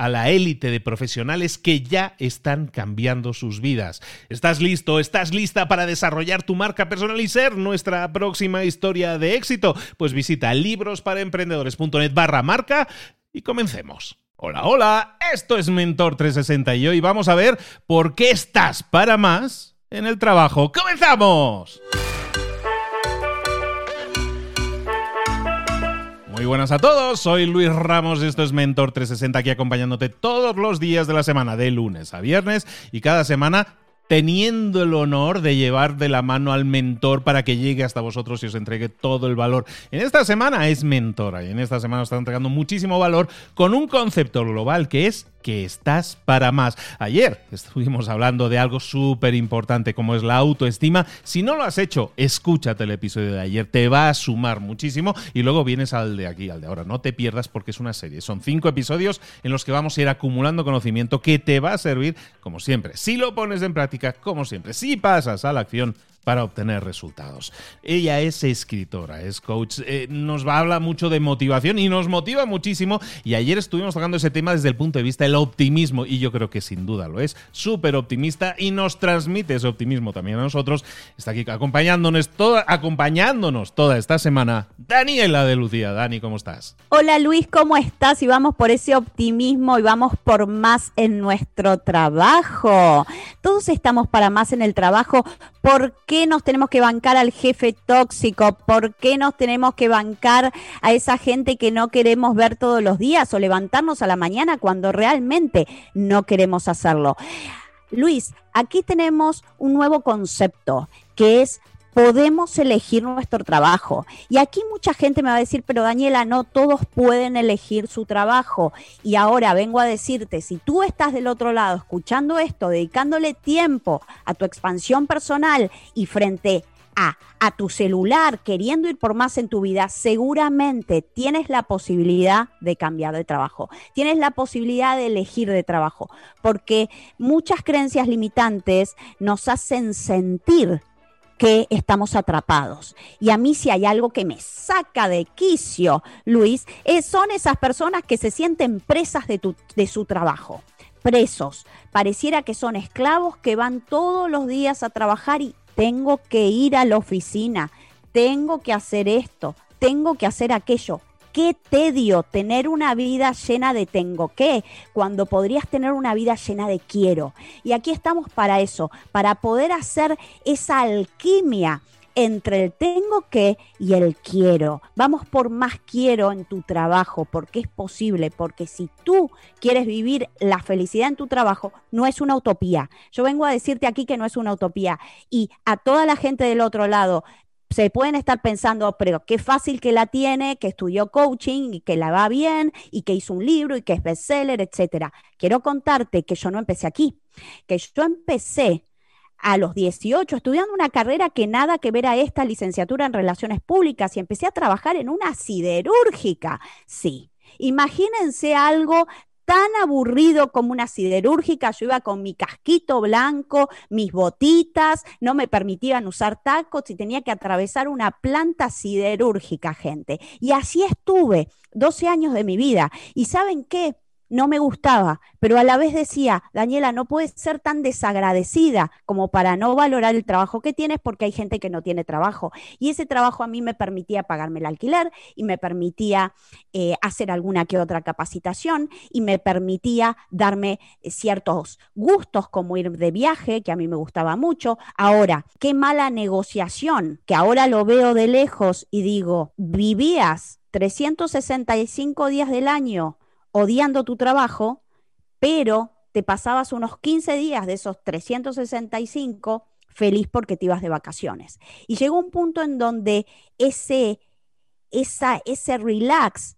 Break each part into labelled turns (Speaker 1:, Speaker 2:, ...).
Speaker 1: a la élite de profesionales que ya están cambiando sus vidas. ¿Estás listo? ¿Estás lista para desarrollar tu marca personal y ser nuestra próxima historia de éxito? Pues visita librosparaemprendedores.net barra marca y comencemos. Hola, hola, esto es Mentor 360 y hoy vamos a ver por qué estás para más en el trabajo. ¡Comenzamos! Muy buenas a todos, soy Luis Ramos esto es Mentor 360 aquí acompañándote todos los días de la semana, de lunes a viernes y cada semana teniendo el honor de llevar de la mano al mentor para que llegue hasta vosotros y os entregue todo el valor. En esta semana es mentora y en esta semana os está entregando muchísimo valor con un concepto global que es que estás para más. Ayer estuvimos hablando de algo súper importante como es la autoestima. Si no lo has hecho, escúchate el episodio de ayer, te va a sumar muchísimo y luego vienes al de aquí, al de ahora. No te pierdas porque es una serie. Son cinco episodios en los que vamos a ir acumulando conocimiento que te va a servir, como siempre. Si lo pones en práctica, como siempre. Si pasas a la acción, para obtener resultados. Ella es escritora, es coach, eh, nos va a hablar mucho de motivación y nos motiva muchísimo. Y ayer estuvimos tocando ese tema desde el punto de vista del optimismo y yo creo que sin duda lo es, súper optimista y nos transmite ese optimismo también a nosotros. Está aquí acompañándonos toda, acompañándonos toda esta semana Daniela de Lucía. Dani, ¿cómo estás?
Speaker 2: Hola Luis, ¿cómo estás? Y vamos por ese optimismo y vamos por más en nuestro trabajo. Todos estamos para más en el trabajo. ¿Por qué nos tenemos que bancar al jefe tóxico? ¿Por qué nos tenemos que bancar a esa gente que no queremos ver todos los días o levantarnos a la mañana cuando realmente no queremos hacerlo? Luis, aquí tenemos un nuevo concepto que es podemos elegir nuestro trabajo. Y aquí mucha gente me va a decir, pero Daniela, no todos pueden elegir su trabajo. Y ahora vengo a decirte, si tú estás del otro lado escuchando esto, dedicándole tiempo a tu expansión personal y frente a, a tu celular, queriendo ir por más en tu vida, seguramente tienes la posibilidad de cambiar de trabajo, tienes la posibilidad de elegir de trabajo, porque muchas creencias limitantes nos hacen sentir que estamos atrapados. Y a mí si hay algo que me saca de quicio, Luis, son esas personas que se sienten presas de, de su trabajo. Presos. Pareciera que son esclavos que van todos los días a trabajar y tengo que ir a la oficina, tengo que hacer esto, tengo que hacer aquello qué tedio tener una vida llena de tengo que, cuando podrías tener una vida llena de quiero. Y aquí estamos para eso, para poder hacer esa alquimia entre el tengo que y el quiero. Vamos por más quiero en tu trabajo, porque es posible, porque si tú quieres vivir la felicidad en tu trabajo, no es una utopía. Yo vengo a decirte aquí que no es una utopía. Y a toda la gente del otro lado, se pueden estar pensando, pero qué fácil que la tiene, que estudió coaching y que la va bien y que hizo un libro y que es bestseller, etcétera. Quiero contarte que yo no empecé aquí, que yo empecé a los 18 estudiando una carrera que nada que ver a esta licenciatura en relaciones públicas y empecé a trabajar en una siderúrgica. Sí, imagínense algo tan aburrido como una siderúrgica. Yo iba con mi casquito blanco, mis botitas, no me permitían usar tacos y tenía que atravesar una planta siderúrgica, gente. Y así estuve 12 años de mi vida. ¿Y saben qué? No me gustaba, pero a la vez decía, Daniela, no puedes ser tan desagradecida como para no valorar el trabajo que tienes porque hay gente que no tiene trabajo. Y ese trabajo a mí me permitía pagarme el alquiler y me permitía eh, hacer alguna que otra capacitación y me permitía darme eh, ciertos gustos como ir de viaje, que a mí me gustaba mucho. Ahora, qué mala negociación, que ahora lo veo de lejos y digo, vivías 365 días del año odiando tu trabajo, pero te pasabas unos 15 días de esos 365 feliz porque te ibas de vacaciones. Y llegó un punto en donde ese, esa, ese relax,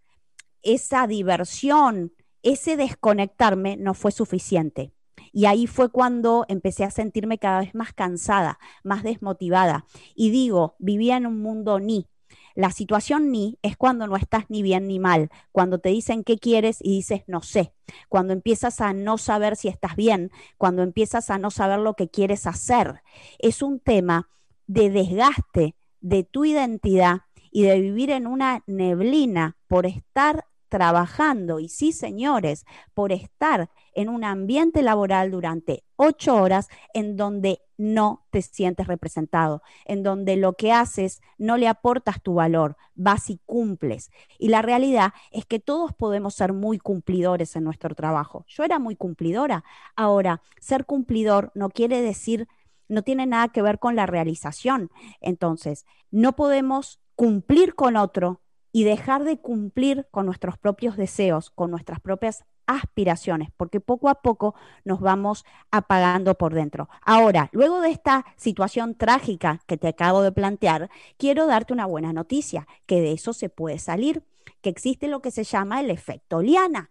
Speaker 2: esa diversión, ese desconectarme no fue suficiente. Y ahí fue cuando empecé a sentirme cada vez más cansada, más desmotivada. Y digo, vivía en un mundo ni, la situación ni es cuando no estás ni bien ni mal, cuando te dicen qué quieres y dices no sé, cuando empiezas a no saber si estás bien, cuando empiezas a no saber lo que quieres hacer. Es un tema de desgaste de tu identidad y de vivir en una neblina por estar trabajando, y sí, señores, por estar en un ambiente laboral durante ocho horas en donde no te sientes representado, en donde lo que haces no le aportas tu valor, vas y cumples. Y la realidad es que todos podemos ser muy cumplidores en nuestro trabajo. Yo era muy cumplidora. Ahora, ser cumplidor no quiere decir, no tiene nada que ver con la realización. Entonces, no podemos cumplir con otro y dejar de cumplir con nuestros propios deseos, con nuestras propias aspiraciones, porque poco a poco nos vamos apagando por dentro. Ahora, luego de esta situación trágica que te acabo de plantear, quiero darte una buena noticia, que de eso se puede salir, que existe lo que se llama el efecto liana.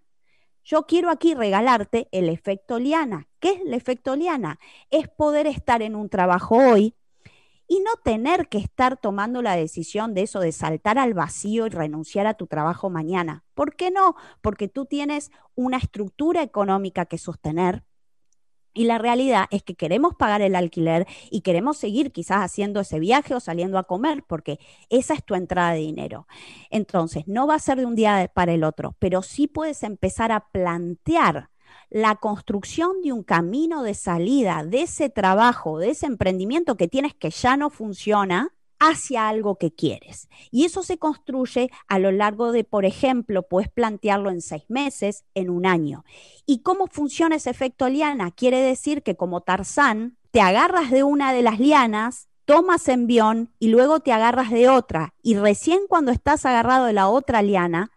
Speaker 2: Yo quiero aquí regalarte el efecto liana. ¿Qué es el efecto liana? Es poder estar en un trabajo hoy y no tener que estar tomando la decisión de eso, de saltar al vacío y renunciar a tu trabajo mañana. ¿Por qué no? Porque tú tienes una estructura económica que sostener. Y la realidad es que queremos pagar el alquiler y queremos seguir quizás haciendo ese viaje o saliendo a comer, porque esa es tu entrada de dinero. Entonces, no va a ser de un día para el otro, pero sí puedes empezar a plantear la construcción de un camino de salida de ese trabajo, de ese emprendimiento que tienes que ya no funciona, hacia algo que quieres. Y eso se construye a lo largo de, por ejemplo, puedes plantearlo en seis meses, en un año. ¿Y cómo funciona ese efecto liana? Quiere decir que como Tarzán, te agarras de una de las lianas, tomas envión y luego te agarras de otra. Y recién cuando estás agarrado de la otra liana,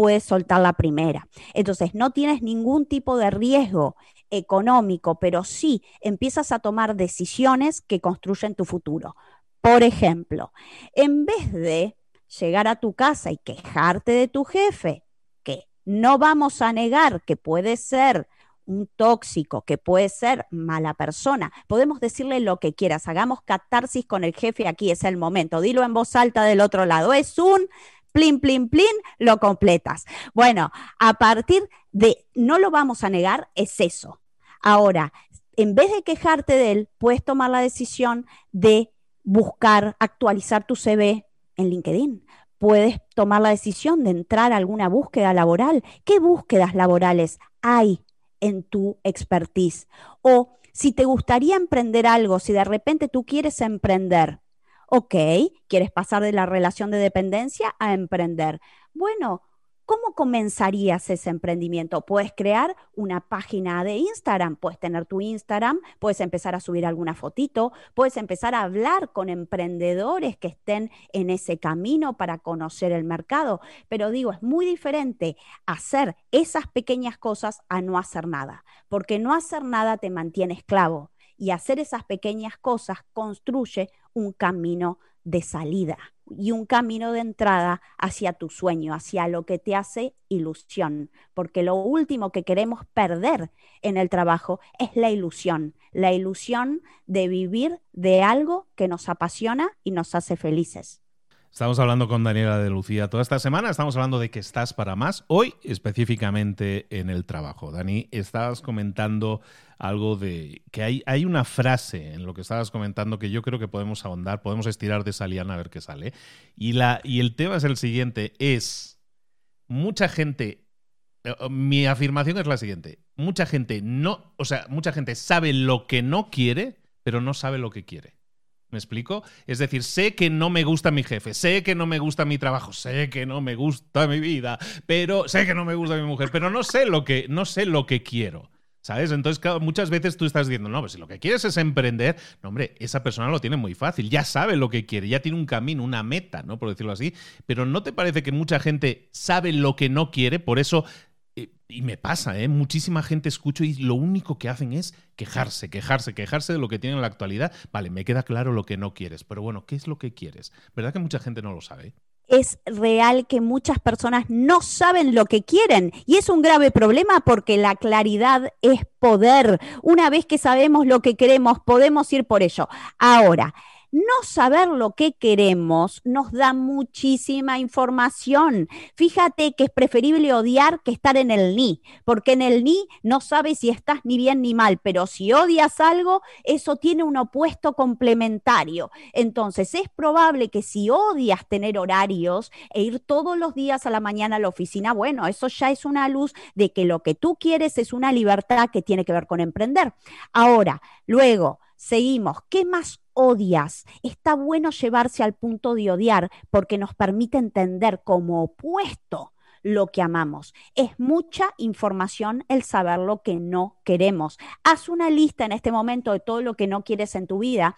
Speaker 2: puedes soltar la primera. Entonces, no tienes ningún tipo de riesgo económico, pero sí empiezas a tomar decisiones que construyen tu futuro. Por ejemplo, en vez de llegar a tu casa y quejarte de tu jefe, que no vamos a negar que puede ser un tóxico, que puede ser mala persona. Podemos decirle lo que quieras, hagamos catarsis con el jefe, aquí es el momento, dilo en voz alta del otro lado, es un plin, plin, plin, lo completas. Bueno, a partir de, no lo vamos a negar, es eso. Ahora, en vez de quejarte de él, puedes tomar la decisión de buscar, actualizar tu CV en LinkedIn. Puedes tomar la decisión de entrar a alguna búsqueda laboral. ¿Qué búsquedas laborales hay en tu expertise? O si te gustaría emprender algo, si de repente tú quieres emprender, Ok, ¿quieres pasar de la relación de dependencia a emprender? Bueno, ¿cómo comenzarías ese emprendimiento? Puedes crear una página de Instagram, puedes tener tu Instagram, puedes empezar a subir alguna fotito, puedes empezar a hablar con emprendedores que estén en ese camino para conocer el mercado. Pero digo, es muy diferente hacer esas pequeñas cosas a no hacer nada, porque no hacer nada te mantiene esclavo y hacer esas pequeñas cosas construye un camino de salida y un camino de entrada hacia tu sueño, hacia lo que te hace ilusión, porque lo último que queremos perder en el trabajo es la ilusión, la ilusión de vivir de algo que nos apasiona y nos hace felices.
Speaker 1: Estamos hablando con Daniela de Lucía toda esta semana, estamos hablando de que estás para más, hoy específicamente en el trabajo. Dani, estabas comentando algo de que hay, hay una frase en lo que estabas comentando que yo creo que podemos ahondar, podemos estirar de esa liana a ver qué sale. Y, la, y el tema es el siguiente, es mucha gente, eh, mi afirmación es la siguiente, mucha gente no, o sea, mucha gente sabe lo que no quiere, pero no sabe lo que quiere. ¿Me explico? Es decir, sé que no me gusta mi jefe, sé que no me gusta mi trabajo, sé que no me gusta mi vida, pero sé que no me gusta mi mujer, pero no sé lo que, no sé lo que quiero. ¿Sabes? Entonces, muchas veces tú estás diciendo, no, pues si lo que quieres es emprender, no, hombre, esa persona lo tiene muy fácil, ya sabe lo que quiere, ya tiene un camino, una meta, ¿no? Por decirlo así. Pero ¿no te parece que mucha gente sabe lo que no quiere? Por eso y me pasa, ¿eh? Muchísima gente escucho y lo único que hacen es quejarse, quejarse, quejarse de lo que tienen en la actualidad. Vale, me queda claro lo que no quieres, pero bueno, ¿qué es lo que quieres? ¿Verdad que mucha gente no lo sabe?
Speaker 2: Es real que muchas personas no saben lo que quieren y es un grave problema porque la claridad es poder. Una vez que sabemos lo que queremos, podemos ir por ello. Ahora, no saber lo que queremos nos da muchísima información. Fíjate que es preferible odiar que estar en el ni, porque en el ni no sabes si estás ni bien ni mal, pero si odias algo, eso tiene un opuesto complementario. Entonces, es probable que si odias tener horarios e ir todos los días a la mañana a la oficina, bueno, eso ya es una luz de que lo que tú quieres es una libertad que tiene que ver con emprender. Ahora, luego, seguimos. ¿Qué más odias. Está bueno llevarse al punto de odiar porque nos permite entender como opuesto lo que amamos. Es mucha información el saber lo que no queremos. Haz una lista en este momento de todo lo que no quieres en tu vida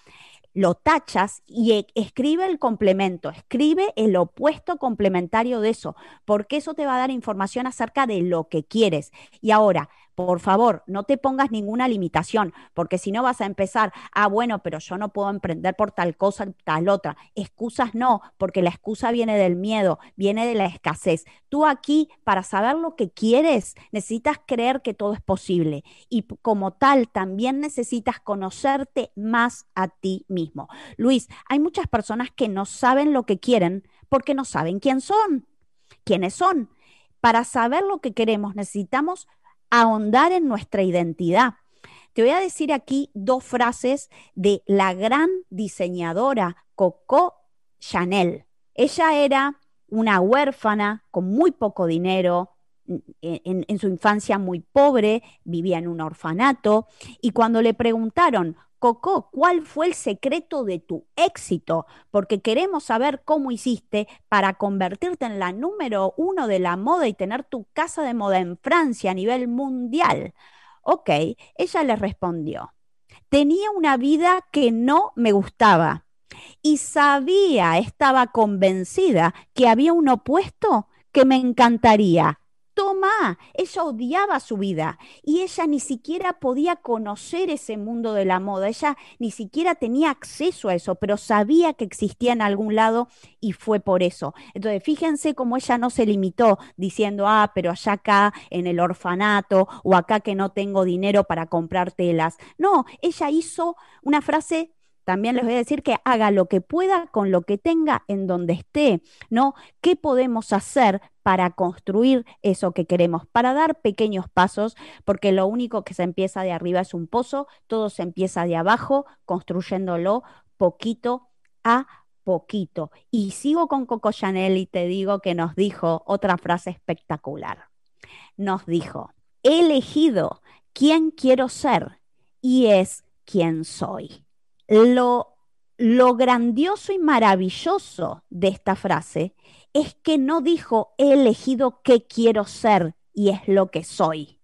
Speaker 2: lo tachas y e, escribe el complemento, escribe el opuesto complementario de eso, porque eso te va a dar información acerca de lo que quieres. Y ahora, por favor, no te pongas ninguna limitación, porque si no vas a empezar, ah, bueno, pero yo no puedo emprender por tal cosa, tal otra. Excusas no, porque la excusa viene del miedo, viene de la escasez. Tú aquí, para saber lo que quieres, necesitas creer que todo es posible y como tal, también necesitas conocerte más a ti mismo. Luis, hay muchas personas que no saben lo que quieren porque no saben quién son, quiénes son. Para saber lo que queremos necesitamos ahondar en nuestra identidad. Te voy a decir aquí dos frases de la gran diseñadora Coco Chanel. Ella era una huérfana con muy poco dinero, en, su infancia muy pobre, vivía en un orfanato, y cuando le preguntaron Coco, ¿cuál fue el secreto de tu éxito? Porque queremos saber cómo hiciste para convertirte en la número uno de la moda y tener tu casa de moda en Francia a nivel mundial. Ok, ella le respondió, tenía una vida que no me gustaba y sabía, estaba convencida que había un opuesto que me encantaría ella odiaba su vida y ella ni siquiera podía conocer ese mundo de la moda, ella ni siquiera tenía acceso a eso, pero sabía que existía en algún lado y fue por eso. Entonces, fíjense cómo ella no se limitó diciendo, ah, pero allá acá en el orfanato o acá que no tengo dinero para comprar telas. No, ella hizo una frase también les voy a decir que haga lo que pueda con lo que tenga en donde esté, ¿no? ¿Qué podemos hacer para construir eso que queremos? Para dar pequeños pasos, porque lo único que se empieza de arriba es un pozo, todo se empieza de abajo, construyéndolo poquito a poquito. Y sigo con Coco Chanel y te digo que nos dijo otra frase espectacular. Nos dijo, he elegido quién quiero ser y es quién soy. Lo, lo grandioso y maravilloso de esta frase es que no dijo he elegido qué quiero ser y es lo que soy,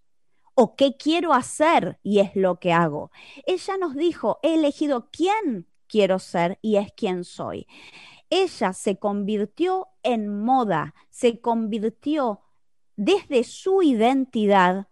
Speaker 2: o qué quiero hacer y es lo que hago. Ella nos dijo he elegido quién quiero ser y es quién soy. Ella se convirtió en moda, se convirtió desde su identidad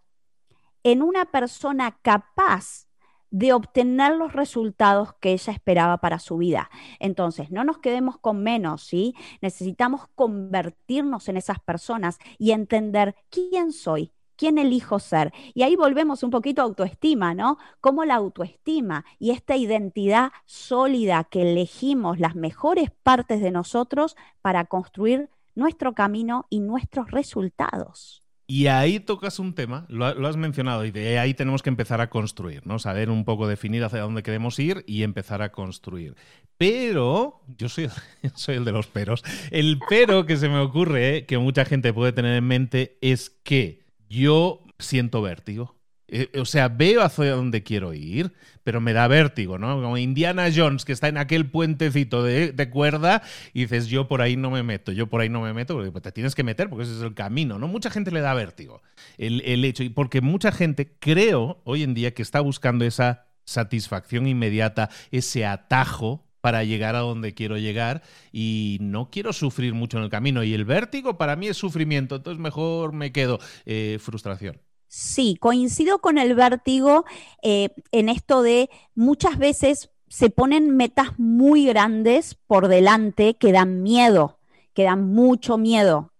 Speaker 2: en una persona capaz de obtener los resultados que ella esperaba para su vida. Entonces, no nos quedemos con menos, ¿sí? Necesitamos convertirnos en esas personas y entender quién soy, quién elijo ser. Y ahí volvemos un poquito a autoestima, ¿no? Cómo la autoestima y esta identidad sólida que elegimos las mejores partes de nosotros para construir nuestro camino y nuestros resultados.
Speaker 1: Y ahí tocas un tema, lo, has mencionado, y de ahí tenemos que empezar a construir, ¿no? Saber un poco definir hacia dónde queremos ir y empezar a construir. Pero, yo soy, el de los peros, el pero que se me ocurre, que mucha gente puede tener en mente, es que yo siento vértigo. Eh, o sea, veo hacia dónde quiero ir, pero me da vértigo, ¿no? Como Indiana Jones, que está en aquel puentecito de, cuerda, y dices, yo por ahí no me meto, yo por ahí no me meto, porque te tienes que meter, porque ese es el camino, ¿no? Mucha gente le da vértigo el, el hecho, y porque mucha gente, creo, hoy en día, que está buscando esa satisfacción inmediata, ese atajo para llegar a donde quiero llegar y no quiero sufrir mucho en el camino. Y el vértigo para mí es sufrimiento, entonces mejor me quedo. Eh, frustración.
Speaker 2: Sí, coincido con el vértigo eh, en esto de muchas veces se ponen metas muy grandes por delante que dan miedo, que dan mucho miedo.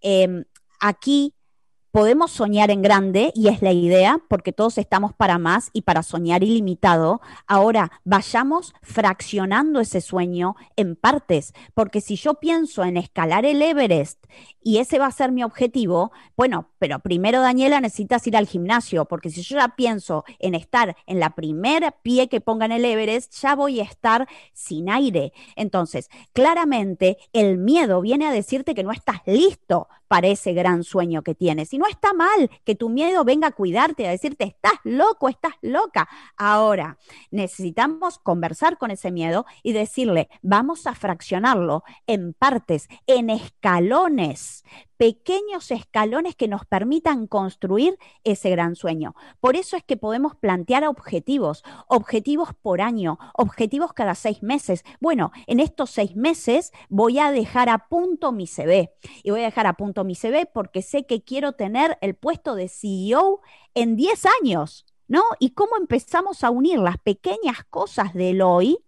Speaker 2: Em, aquí podemos soñar en grande y es la idea, porque todos estamos para más y para soñar ilimitado. Ahora, vayamos fraccionando ese sueño en partes, porque si yo pienso en escalar el Everest y ese va a ser mi objetivo, bueno, pero primero Daniela necesitas ir al gimnasio, porque si yo ya pienso en estar en la primera pie que ponga en el Everest, ya voy a estar sin aire. Entonces, claramente el miedo viene a decirte que no estás listo para ese gran sueño que tienes. Y no está mal que tu miedo venga a cuidarte, a decirte, estás loco, estás loca. Ahora, necesitamos conversar con ese miedo y decirle, vamos a fraccionarlo en partes, en escalones pequeños escalones que nos permitan construir ese gran sueño. Por eso es que podemos plantear objetivos, objetivos por año, objetivos cada seis meses. Bueno, en estos seis meses voy a dejar a punto mi CV y voy a dejar a punto mi CV porque sé que quiero tener el puesto de CEO en 10 años, ¿no? Y cómo empezamos a unir las pequeñas cosas del hoy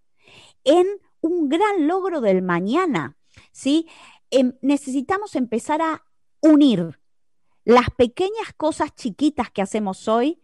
Speaker 2: en un gran logro del mañana, ¿sí? Em, necesitamos empezar a unir las pequeñas cosas chiquitas que hacemos hoy,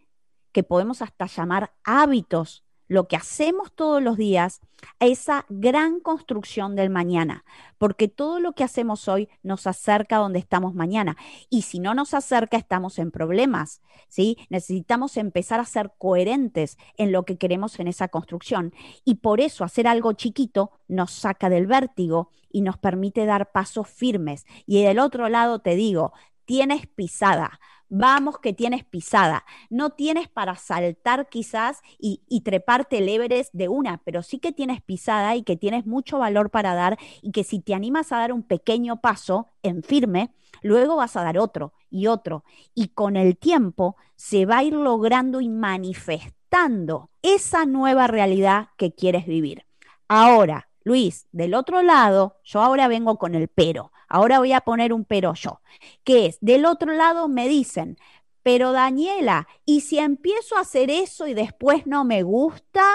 Speaker 2: que podemos hasta llamar hábitos lo que hacemos todos los días a esa gran construcción del mañana, porque todo lo que hacemos hoy nos acerca a donde estamos mañana y si no nos acerca estamos en problemas, ¿sí? Necesitamos empezar a ser coherentes en lo que queremos en esa construcción y por eso hacer algo chiquito nos saca del vértigo y nos permite dar pasos firmes. Y del otro lado te digo, tienes pisada vamos que tienes pisada. No tienes para saltar quizás y, treparte el Everest de una, pero sí que tienes pisada y que tienes mucho valor para dar y que si te animas a dar un pequeño paso en firme, luego vas a dar otro y otro. Y con el tiempo se va a ir logrando y manifestando esa nueva realidad que quieres vivir. Ahora, Luis, del otro lado, yo ahora vengo con el pero. Ahora voy a poner un pero yo, que es, del otro lado me dicen, pero Daniela, ¿y si empiezo a hacer eso y después no me gusta?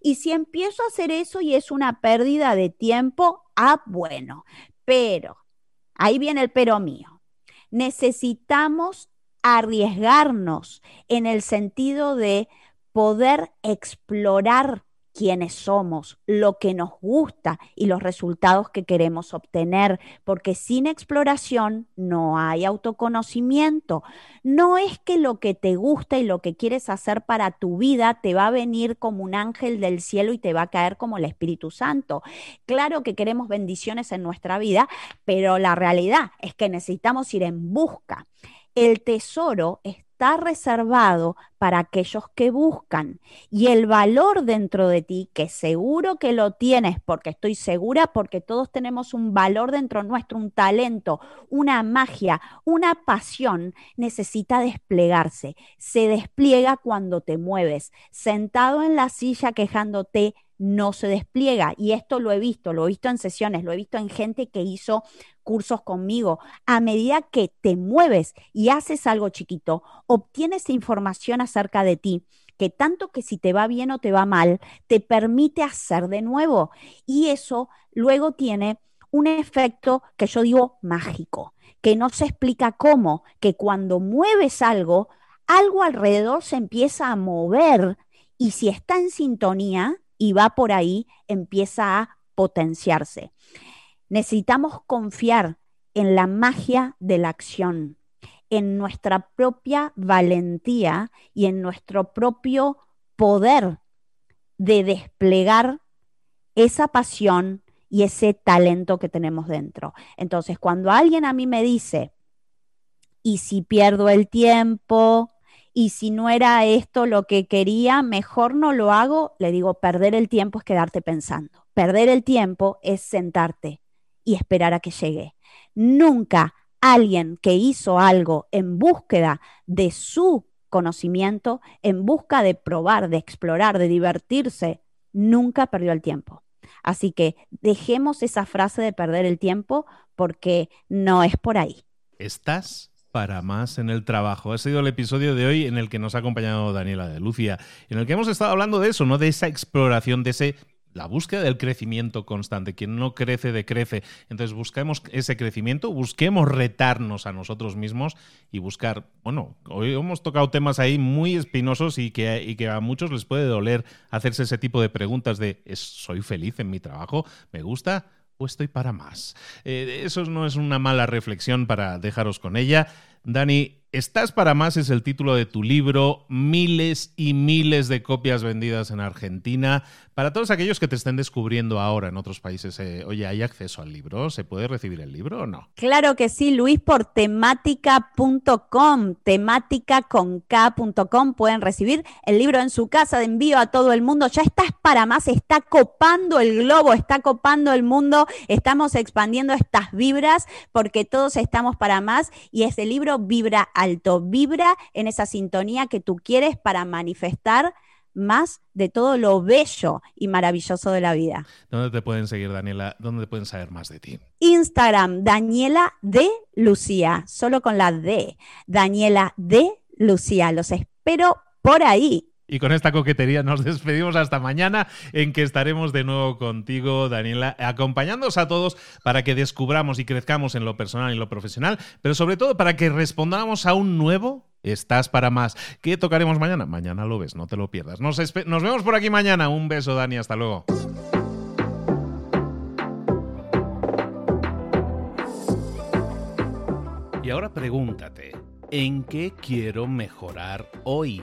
Speaker 2: ¿Y si empiezo a hacer eso y es una pérdida de tiempo? Ah, bueno, pero, ahí viene el pero mío. Necesitamos arriesgarnos en el sentido de poder explorar quiénes somos, lo que nos gusta y los resultados que queremos obtener, porque sin exploración no hay autoconocimiento. No es que lo que te gusta y lo que quieres hacer para tu vida te va a venir como un ángel del cielo y te va a caer como el Espíritu Santo. Claro que queremos bendiciones en nuestra vida, pero la realidad es que necesitamos ir en busca. El tesoro es está reservado para aquellos que buscan. Y el valor dentro de ti, que seguro que lo tienes, porque estoy segura, porque todos tenemos un valor dentro nuestro, un talento, una magia, una pasión, necesita desplegarse. Se despliega cuando te mueves, sentado en la silla quejándote no se despliega. Y esto lo he visto, lo he visto en sesiones, lo he visto en gente que hizo cursos conmigo. A medida que te mueves y haces algo chiquito, obtienes información acerca de ti que tanto que si te va bien o te va mal, te permite hacer de nuevo. Y eso luego tiene un efecto que yo digo mágico, que no se explica cómo, que cuando mueves algo, algo alrededor se empieza a mover y si está en sintonía y va por ahí, empieza a potenciarse. Necesitamos confiar en la magia de la acción, en nuestra propia valentía y en nuestro propio poder de desplegar esa pasión y ese talento que tenemos dentro. Entonces, cuando alguien a mí me dice, ¿y si pierdo el tiempo? ¿Y si no era esto lo que quería, mejor no lo hago? Le digo, perder el tiempo es quedarte pensando. Perder el tiempo es sentarte y esperar a que llegue. Nunca alguien que hizo algo en búsqueda de su conocimiento, en busca de probar, de explorar, de divertirse, nunca perdió el tiempo. Así que dejemos esa frase de perder el tiempo porque no es por ahí.
Speaker 1: ¿Estás? Para más en el trabajo. Ha sido el episodio de hoy en el que nos ha acompañado Daniela de Lucia, en el que hemos estado hablando de eso, ¿no? De esa exploración, de ese la búsqueda del crecimiento constante. Quien no crece, decrece. Entonces busquemos ese crecimiento, busquemos retarnos a nosotros mismos y buscar, bueno, hoy hemos tocado temas ahí muy espinosos y que, y que a muchos les puede doler hacerse ese tipo de preguntas de, ¿soy feliz en mi trabajo? ¿Me gusta? ¿O estoy para más? Eh, eso no es una mala reflexión para dejaros con ella. Dani, Estás para más es el título de tu libro, miles y miles de copias vendidas en Argentina. Para todos aquellos que te estén descubriendo ahora en otros países, eh, oye, ¿hay acceso al libro? ¿Se puede recibir el libro o no?
Speaker 2: Claro que sí, Luis, por temática.com, temática con K.com pueden recibir el libro en su casa de envío a todo el mundo. Ya estás para más, está copando el globo, está copando el mundo, estamos expandiendo estas vibras porque todos estamos para más y ese libro vibra alto, vibra en esa sintonía que tú quieres para manifestar más de todo lo bello y maravilloso de la vida.
Speaker 1: ¿Dónde te pueden seguir, Daniela? ¿Dónde pueden saber más de ti?
Speaker 2: Instagram, Daniela de Lucía, solo con la D. Daniela de Lucía. Los espero por ahí.
Speaker 1: Y con esta coquetería nos despedimos hasta mañana, en que estaremos de nuevo contigo, Daniela, acompañándonos a todos para que descubramos y crezcamos en lo personal y lo profesional, pero sobre todo para que respondamos a un nuevo Estás para más. ¿Qué tocaremos mañana? Mañana lo ves, no te lo pierdas. Nos, nos vemos por aquí mañana. Un beso, Dani. Hasta luego. Y ahora pregúntate, ¿en qué quiero mejorar hoy?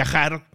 Speaker 1: viajar